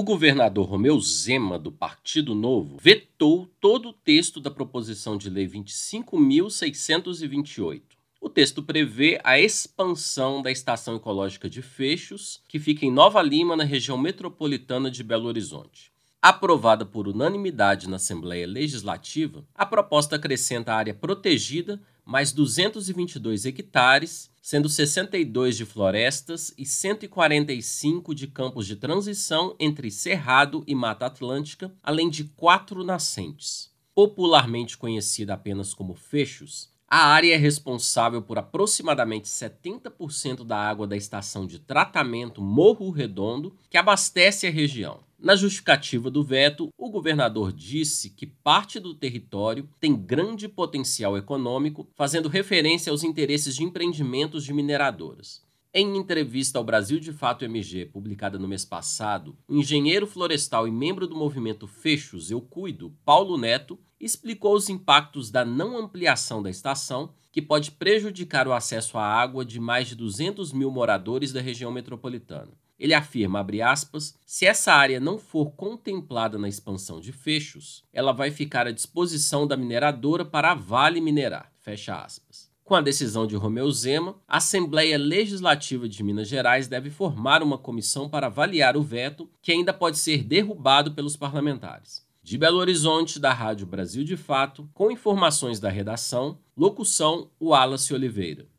o governador Romeu Zema, do Partido Novo, vetou todo o texto da proposição de lei 25.628. O texto prevê a expansão da estação ecológica de Fechos, que fica em Nova Lima, na região metropolitana de Belo Horizonte. Aprovada por unanimidade na Assembleia Legislativa, a proposta acrescenta a área protegida mais 222 hectares, sendo 62 de florestas e 145 de campos de transição entre Cerrado e Mata Atlântica, além de quatro nascentes. Popularmente conhecida apenas como Fechos, a área é responsável por aproximadamente 70% da água da estação de tratamento Morro Redondo, que abastece a região. Na justificativa do veto, o governador disse que parte do território tem grande potencial econômico, fazendo referência aos interesses de empreendimentos de mineradoras. Em entrevista ao Brasil de Fato MG, publicada no mês passado, o engenheiro florestal e membro do movimento Fechos Eu Cuido, Paulo Neto, explicou os impactos da não ampliação da estação, que pode prejudicar o acesso à água de mais de 200 mil moradores da região metropolitana. Ele afirma, aspas, se essa área não for contemplada na expansão de fechos, ela vai ficar à disposição da mineradora para a Vale minerar, fecha aspas. Com a decisão de Romeu Zema, a Assembleia Legislativa de Minas Gerais deve formar uma comissão para avaliar o veto, que ainda pode ser derrubado pelos parlamentares. De Belo Horizonte, da Rádio Brasil de Fato, com informações da redação, locução Wallace Oliveira.